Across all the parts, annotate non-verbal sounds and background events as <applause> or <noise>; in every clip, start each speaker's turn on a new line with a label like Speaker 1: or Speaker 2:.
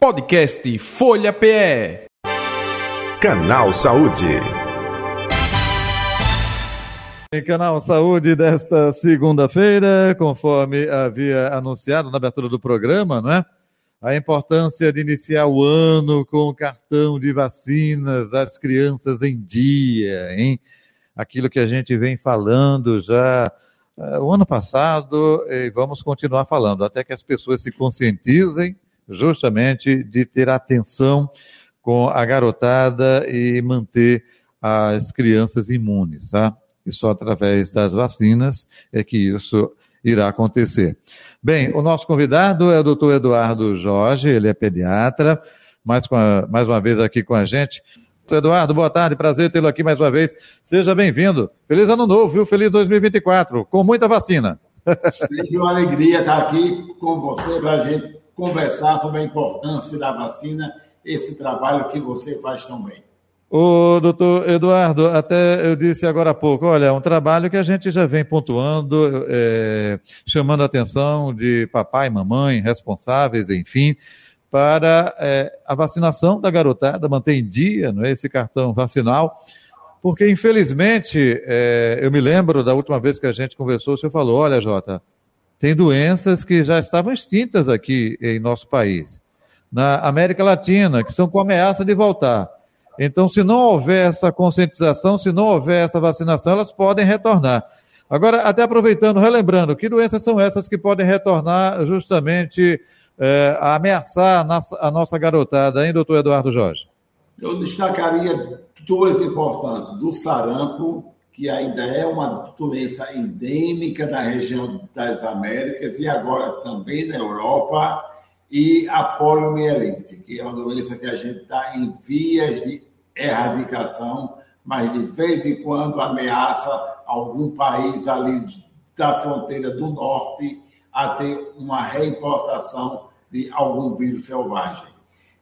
Speaker 1: Podcast Folha PE.
Speaker 2: Canal Saúde.
Speaker 3: Em Canal Saúde desta segunda-feira, conforme havia anunciado na abertura do programa, não é? A importância de iniciar o ano com o cartão de vacinas das crianças em dia, hein? Aquilo que a gente vem falando já uh, o ano passado e vamos continuar falando, até que as pessoas se conscientizem justamente de ter atenção com a garotada e manter as crianças imunes, tá? E só através das vacinas é que isso irá acontecer. Bem, o nosso convidado é o doutor Eduardo Jorge, ele é pediatra, mais, a, mais uma vez aqui com a gente. Eduardo, boa tarde, prazer tê-lo aqui mais uma vez. Seja bem-vindo. Feliz ano novo, viu? Feliz 2024, com muita vacina.
Speaker 4: É uma alegria estar aqui com você para a gente conversar sobre a importância da vacina, esse trabalho que você faz tão bem.
Speaker 3: O doutor Eduardo, até eu disse agora há pouco, olha, um trabalho que a gente já vem pontuando, é, chamando a atenção de papai, mamãe, responsáveis, enfim, para é, a vacinação da garotada, manter em dia não é, esse cartão vacinal, porque infelizmente, é, eu me lembro da última vez que a gente conversou, o senhor falou, olha, Jota, tem doenças que já estavam extintas aqui em nosso país. Na América Latina, que estão com ameaça de voltar. Então, se não houver essa conscientização, se não houver essa vacinação, elas podem retornar. Agora, até aproveitando, relembrando, que doenças são essas que podem retornar justamente é, a ameaçar a nossa, a nossa garotada, hein, doutor Eduardo Jorge?
Speaker 4: Eu destacaria duas importantes, do sarampo que ainda é uma doença endêmica da região das Américas e agora também na Europa, e a poliomielite, que é uma doença que a gente está em vias de erradicação, mas de vez em quando ameaça algum país ali da fronteira do norte a ter uma reimportação de algum vírus selvagem.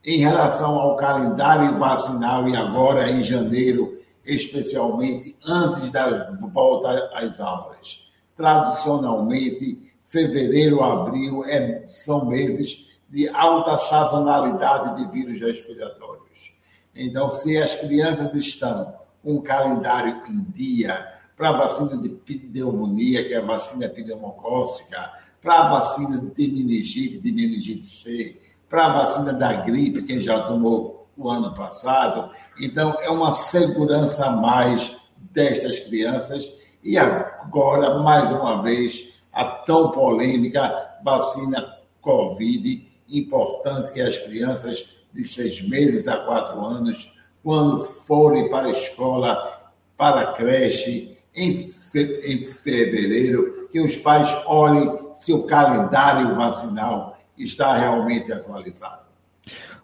Speaker 4: Em relação ao calendário vacinal, e agora em janeiro especialmente antes da volta às aulas. Tradicionalmente, fevereiro, abril é, são meses de alta sazonalidade de vírus respiratórios. Então, se as crianças estão com um calendário em dia para a vacina de pneumonia, que é a vacina pneumocócica, para a vacina de meningite, de meningite C, para a vacina da gripe, quem já tomou o ano passado. Então, é uma segurança a mais destas crianças. E agora, mais uma vez, a tão polêmica vacina Covid. Importante que as crianças de seis meses a quatro anos, quando forem para a escola, para a creche, em, em fevereiro, que os pais olhem se o calendário vacinal está realmente atualizado.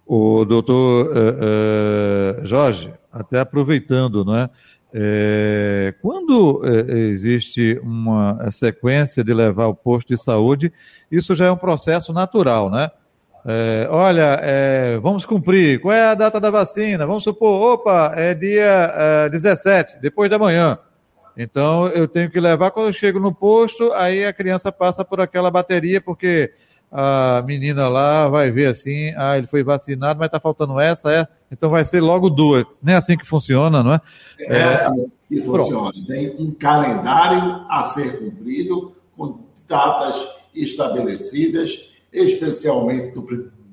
Speaker 3: O doutor uh, uh, Jorge, até aproveitando, não é? é quando é, existe uma sequência de levar o posto de saúde, isso já é um processo natural, né? É, olha, é, vamos cumprir. Qual é a data da vacina? Vamos supor, opa, é dia é, 17, depois da manhã. Então, eu tenho que levar, quando eu chego no posto, aí a criança passa por aquela bateria, porque a menina lá vai ver assim, ah, ele foi vacinado, mas está faltando essa, é, então vai ser logo duas. Nem é assim que funciona, não é?
Speaker 4: É, é assim que funciona. Tem um calendário a ser cumprido, com datas estabelecidas, especialmente do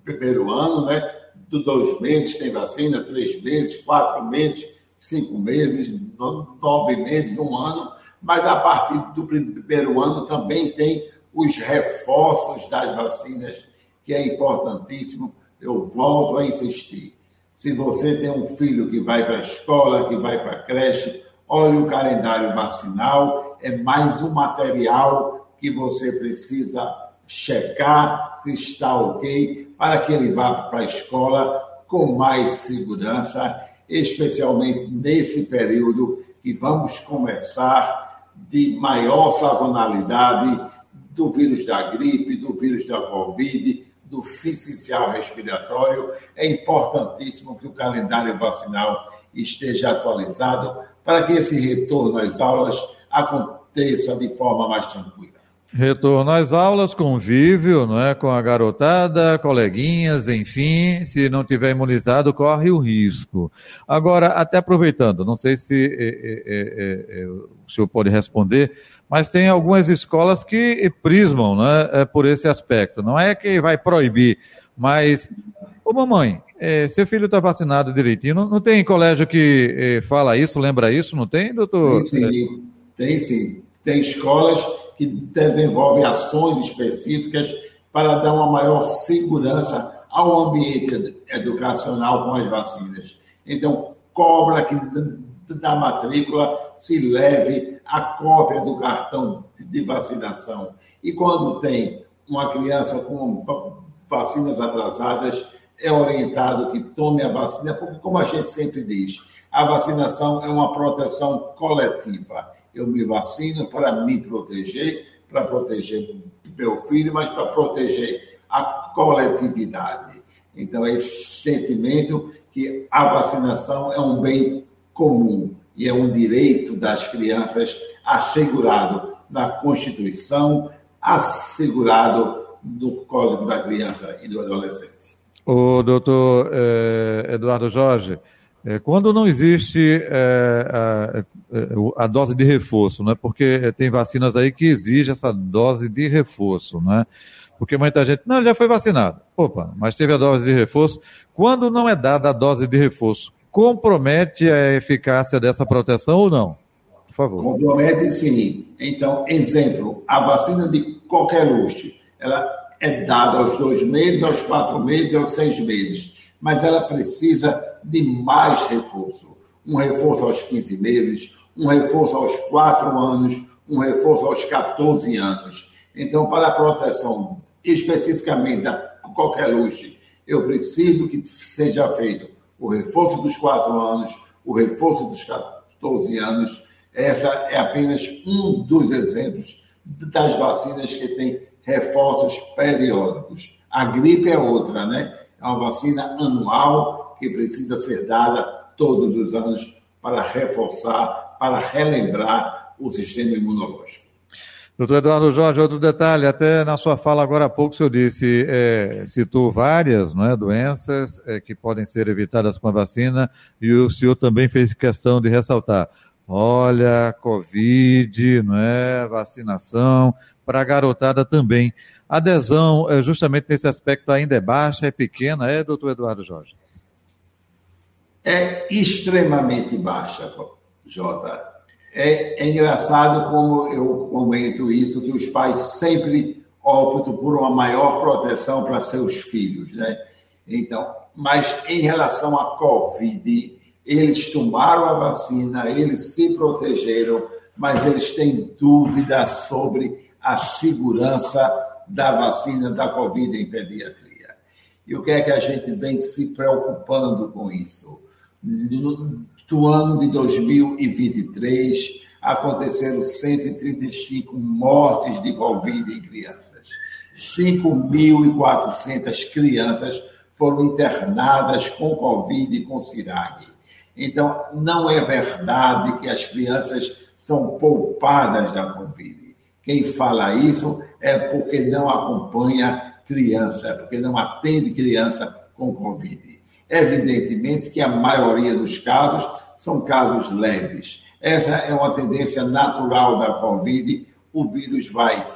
Speaker 4: primeiro ano, né? Do dois meses tem vacina, três meses, quatro meses, cinco meses, nove meses, um ano, mas a partir do primeiro ano também tem os reforços das vacinas, que é importantíssimo. Eu volto a insistir. Se você tem um filho que vai para a escola, que vai para a creche, olhe o calendário vacinal, é mais um material que você precisa checar se está ok, para que ele vá para a escola com mais segurança, especialmente nesse período que vamos começar de maior sazonalidade do vírus da gripe, do vírus da Covid, do sincicial respiratório. É importantíssimo que o calendário vacinal esteja atualizado para que esse retorno às aulas aconteça de forma mais tranquila.
Speaker 3: Retorno às aulas, convívio, não é, com a garotada, coleguinhas, enfim, se não tiver imunizado, corre o risco. Agora, até aproveitando, não sei se é, é, é, o senhor pode responder, mas tem algumas escolas que prismam né, por esse aspecto. Não é que vai proibir, mas, ô mamãe, seu filho está vacinado direitinho, não, não, tem colégio que fala isso, lembra isso, não tem, doutor?
Speaker 4: Tem sim, tem sim. Tem escolas que desenvolvem ações específicas para dar uma maior segurança ao ambiente educacional com as vacinas. Então, cobra que da matrícula se leve a cópia do cartão de vacinação. E quando tem uma criança com vacinas atrasadas, é orientado que tome a vacina, porque, como a gente sempre diz, a vacinação é uma proteção coletiva eu me vacino para me proteger, para proteger meu filho, mas para proteger a coletividade. Então, é esse sentimento que a vacinação é um bem comum e é um direito das crianças assegurado na Constituição, assegurado no Código da Criança e do Adolescente.
Speaker 3: O doutor eh, Eduardo Jorge, é, quando não existe é, a, é, a, dose de reforço, né? porque tem vacinas aí que exigem essa dose de reforço, né? porque muita gente, não, já foi vacinado, opa, mas teve a dose de reforço. Quando não é dada a dose de reforço, compromete a eficácia dessa proteção ou não? Por favor.
Speaker 4: Compromete sim. Então, exemplo, a vacina de qualquer luxo, ela é dada aos dois meses, aos quatro meses, aos seis meses mas ela precisa de mais reforço. Um reforço aos 15 meses, um reforço aos 4 anos, um reforço aos 14 anos. Então, para a proteção especificamente da luz, eu preciso que seja feito o reforço dos 4 anos, o reforço dos 14 anos. Essa é apenas um dos exemplos das vacinas que têm reforços periódicos. A gripe é outra, né? É uma vacina anual que precisa ser dada todos os anos para reforçar, para relembrar o sistema imunológico.
Speaker 3: Doutor Eduardo Jorge, outro detalhe, até na sua fala agora há pouco o senhor disse, é, citou várias não é, doenças é, que podem ser evitadas com a vacina e o senhor também fez questão de ressaltar, olha, Covid, não é, vacinação, para a garotada também. A adesão, é, justamente nesse aspecto, ainda é baixa, é pequena, é, doutor Eduardo Jorge?
Speaker 4: É extremamente baixa, Jota. É, é engraçado como eu comento isso, que os pais sempre optam por uma maior proteção para seus filhos, né? Então, mas em relação à Covid, eles tomaram a vacina, eles se protegeram, mas eles têm dúvidas sobre a segurança da vacina da Covid em pediatria. E o que é que a gente vem se preocupando com isso? No, ano de 2023, aconteceram 135 mortes de Covid em crianças. 5.400 crianças foram internadas com Covid e com CIRAG. Então, não é verdade que as crianças são poupadas da Covid. Quem fala isso é porque não acompanha criança, porque não atende criança com Covid. Evidentemente que a maioria dos casos são casos leves. Essa é uma tendência natural da Covid. O vírus vai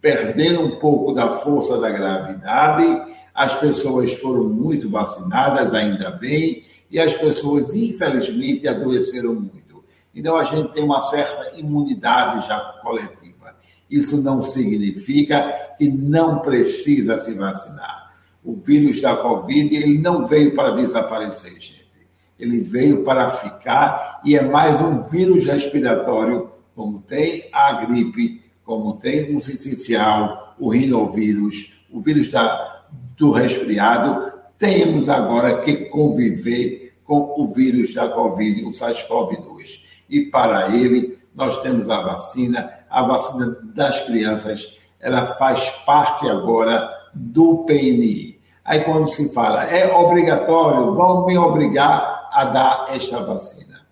Speaker 4: perdendo um pouco da força da gravidade. As pessoas foram muito vacinadas, ainda bem, e as pessoas, infelizmente, adoeceram muito. Então, a gente tem uma certa imunidade já coletiva. Isso não significa que não precisa se vacinar. O vírus da Covid ele não veio para desaparecer, gente. Ele veio para ficar e é mais um vírus respiratório, como tem a gripe, como tem o sincicial, o rinovírus, o vírus da, do resfriado. Temos agora que conviver com o vírus da Covid, o SARS-CoV-2. E para ele, nós temos a vacina, a vacina das crianças, ela faz parte agora do PNI. Aí quando se fala, é obrigatório, vão me obrigar a dar esta vacina.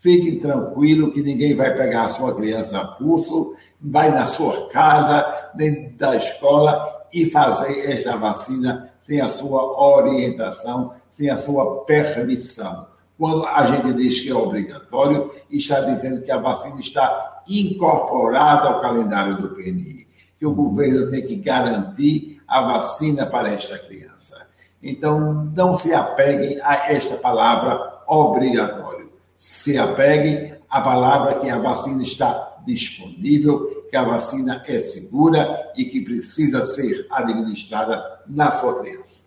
Speaker 4: Fiquem tranquilo que ninguém vai pegar a sua criança a pulso, vai na sua casa, dentro da escola e fazer essa vacina sem a sua orientação, sem a sua permissão. Quando a gente diz que é obrigatório, está dizendo que a vacina está incorporada ao calendário do PNI, que o governo tem que garantir a vacina para esta criança. Então, não se apeguem a esta palavra obrigatório. Se apeguem à palavra que a vacina está disponível, que a vacina é segura e que precisa ser administrada na sua criança.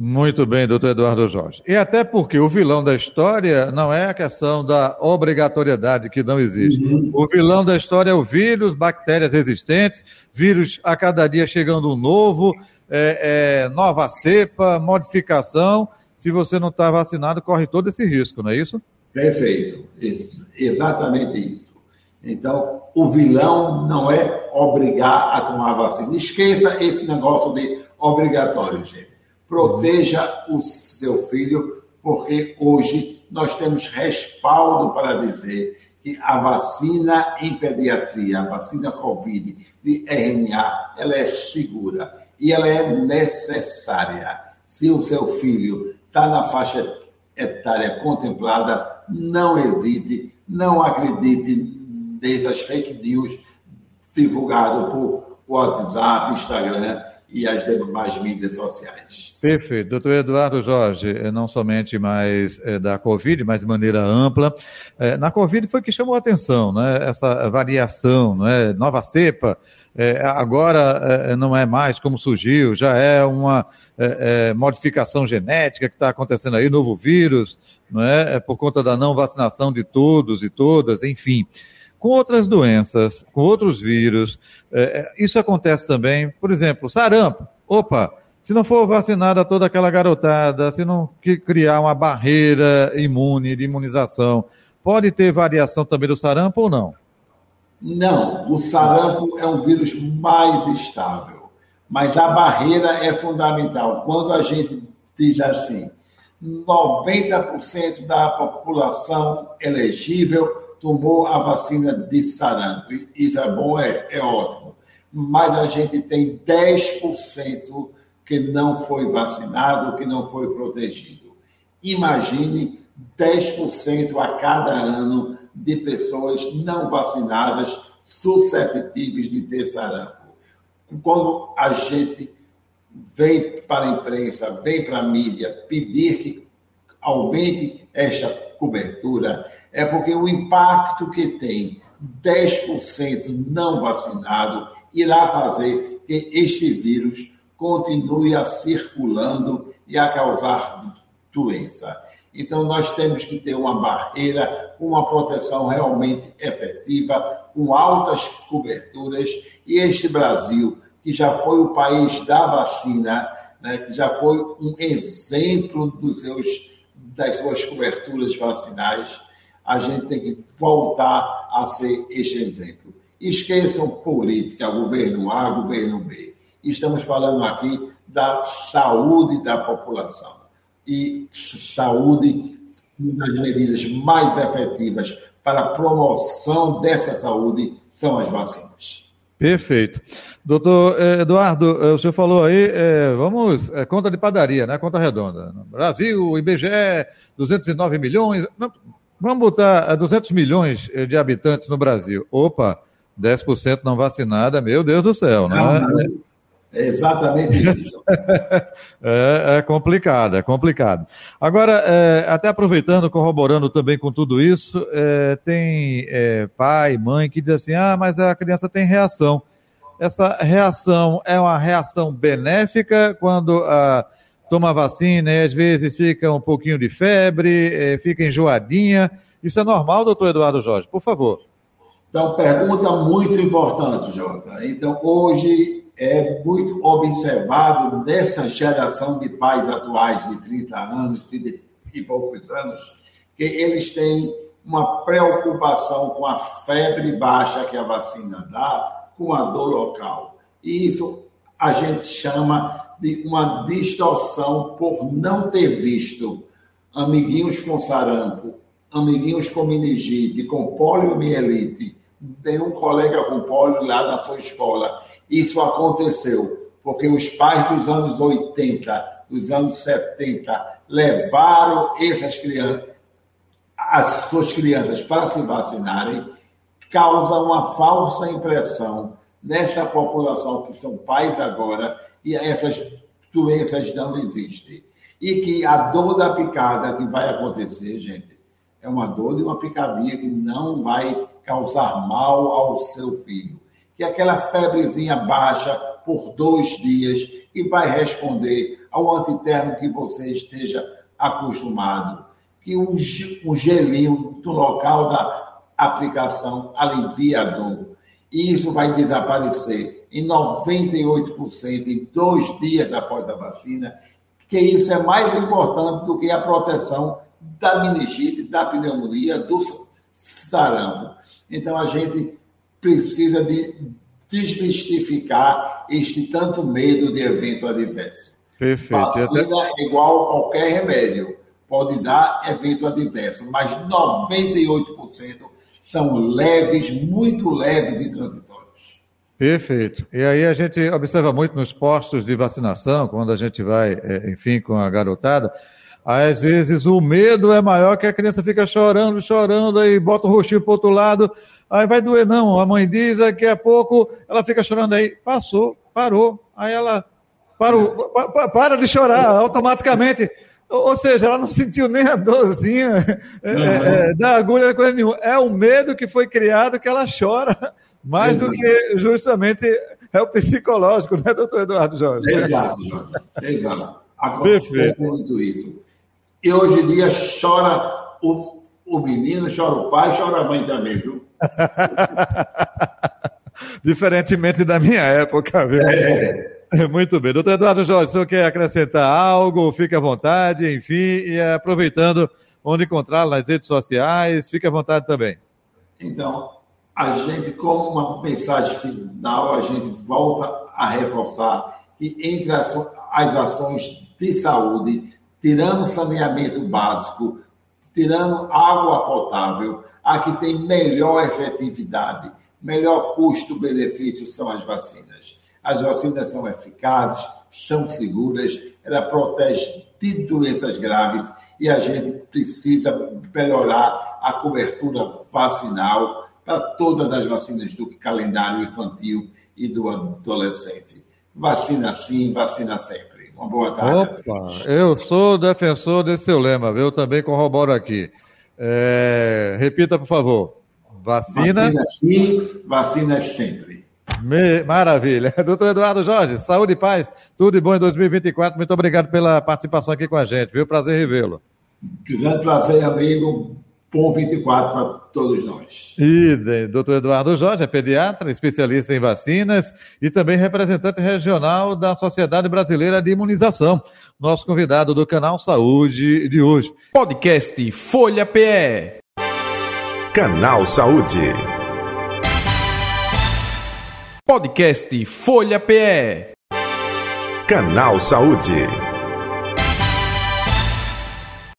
Speaker 3: Muito bem, doutor Eduardo Jorge. E até porque o vilão da história não é a questão da obrigatoriedade que não existe. Uhum. O vilão da história é o vírus, bactérias resistentes, vírus a cada dia chegando um novo, é, é, nova cepa, modificação. Se você não está vacinado, corre todo esse risco, não é isso?
Speaker 4: Perfeito. Exatamente isso. Então, o vilão não é obrigar a tomar vacina. Esqueça esse negócio de obrigatório, gente. Proteja o seu filho, porque hoje nós temos respaldo para dizer que a vacina em pediatria, a vacina Covid de RNA, ela é segura e ela é necessária. Se o seu filho está na faixa etária contemplada, não hesite, não acredite nessas fake news divulgadas por WhatsApp, Instagram e as demais mídias sociais.
Speaker 3: Perfeito. Doutor Eduardo Jorge, eh, não somente mais é, da Covid, mas de maneira ampla. É, na Covid foi que chamou a atenção, né? essa variação, né? nova cepa, agora não é mais como surgiu, já é uma modificação genética que está acontecendo aí, novo vírus, não é? é por conta da não vacinação de todos e todas, enfim com outras doenças, com outros vírus. É, é, isso acontece também, por exemplo, sarampo. Opa, se não for vacinada toda aquela garotada, se não criar uma barreira imune, de imunização, pode ter variação também do sarampo ou não?
Speaker 4: Não, o sarampo é um vírus mais estável, mas a barreira é fundamental. Quando a gente diz assim, 90% da população elegível tomou a vacina de sarampo. Isso é bom, é, é ótimo. Mas a gente tem 10% que não foi vacinado, que não foi protegido. Imagine 10% a cada ano de pessoas não vacinadas susceptíveis de ter sarampo. Quando a gente vem para a imprensa, vem para a mídia pedir que aumente esta cobertura, é porque o impacto que tem 10% não vacinado irá fazer que este vírus continue a circulando e a causar doença. Então, nós temos que ter uma barreira, uma proteção realmente efetiva, com altas coberturas. E este Brasil, que já foi o país da vacina, né, que já foi um exemplo dos seus, das suas coberturas vacinais, a gente tem que voltar a ser este exemplo. Esqueçam política, governo A, governo B. Estamos falando aqui da saúde da população. E saúde, uma das medidas mais efetivas para a promoção dessa saúde são as vacinas.
Speaker 3: Perfeito. Doutor eh, Eduardo, eh, o senhor falou aí, é, vamos, é, conta de padaria, né? Conta redonda. Brasil, IBGE, 209 milhões. Não, Vamos botar 200 milhões de habitantes no Brasil. Opa, 10% não vacinada, meu Deus do céu, né?
Speaker 4: É exatamente isso. <laughs>
Speaker 3: é, é, complicado, é complicado. Agora, é, até aproveitando, corroborando também com tudo isso, é, tem é, pai, mãe que diz assim: ah, mas a criança tem reação. Essa reação é uma reação benéfica quando a toma vacina e às vezes fica um pouquinho de febre, é, fica enjoadinha. Isso é normal, doutor Eduardo Jorge? Por favor.
Speaker 4: Então, pergunta muito importante, Jota. Então, hoje é muito observado nessa geração de pais atuais de 30 anos, de e poucos anos, que eles têm uma preocupação com a febre baixa que a vacina dá, com a dor local. E isso a gente chama uma distorção por não ter visto amiguinhos com sarampo, amiguinhos com meningite, com poliomielite nenhum colega com pólio lá na sua escola. Isso aconteceu porque os pais dos anos 80, dos anos 70, levaram essas crianças, as suas crianças para se vacinarem, causa uma falsa impressão nessa população que são pais agora e essas doenças não existem. E que a dor da picada que vai acontecer, gente, é uma dor de uma picadinha que não vai causar mal ao seu filho. Que aquela febrezinha baixa por dois dias e vai responder ao antitermo que você esteja acostumado. Que um gelinho do local da aplicação alivia a dor. E isso vai desaparecer em 98% em dois dias após a vacina, que isso é mais importante do que a proteção da meningite, da pneumonia, do sarampo. Então a gente precisa de desmistificar este tanto medo de evento adverso.
Speaker 3: Perfeito.
Speaker 4: Vacina é igual a qualquer remédio. Pode dar evento adverso, mas 98% são leves, muito leves e transitórios.
Speaker 3: Perfeito. E aí a gente observa muito nos postos de vacinação, quando a gente vai, é, enfim, com a garotada, às vezes o medo é maior que a criança fica chorando, chorando, aí bota o rostinho para outro lado, aí vai doer não. A mãe diz, daqui a pouco ela fica chorando aí, passou, parou, aí ela parou, para de chorar automaticamente. Ou seja, ela não sentiu nem a dorzinha é, é, da agulha, coisa nenhuma. É o medo que foi criado que ela chora mais Exato. do que justamente é o psicológico, né, doutor Eduardo Jorge?
Speaker 4: Exato, Jorge. Exato. Perfeito. muito isso. E hoje em dia chora o, o menino, chora o pai, chora a mãe também, viu? <laughs>
Speaker 3: Diferentemente da minha época, viu? É. <laughs> Muito bem. Doutor Eduardo Jorge, o senhor quer acrescentar algo? Fique à vontade, enfim, e aproveitando onde encontrá-lo nas redes sociais, fique à vontade também.
Speaker 4: Então, a gente, como uma mensagem final, a gente volta a reforçar que entre as, as ações de saúde, tirando saneamento básico, tirando água potável, a que tem melhor efetividade, melhor custo-benefício são as vacinas. As vacinas são eficazes, são seguras, ela protege de doenças graves e a gente precisa melhorar a cobertura vacinal para todas as vacinas do calendário infantil e do adolescente. Vacina sim, vacina sempre. Uma boa tarde.
Speaker 3: Opa, eu sou defensor desse seu lema, eu também corroboro aqui. É, repita, por favor. Vacina.
Speaker 4: Vacina sim, vacina sempre.
Speaker 3: Me... Maravilha. <laughs> Doutor Eduardo Jorge, saúde e paz, tudo de bom em 2024. Muito obrigado pela participação aqui com a gente, viu? Prazer revê-lo.
Speaker 4: Grande prazer, amigo bom 24 para todos nós.
Speaker 3: E doutor Eduardo Jorge é pediatra, especialista em vacinas e também representante regional da Sociedade Brasileira de Imunização. Nosso convidado do canal Saúde de hoje.
Speaker 1: Podcast Folha PE.
Speaker 2: Canal Saúde.
Speaker 1: Podcast Folha PE.
Speaker 2: Canal Saúde.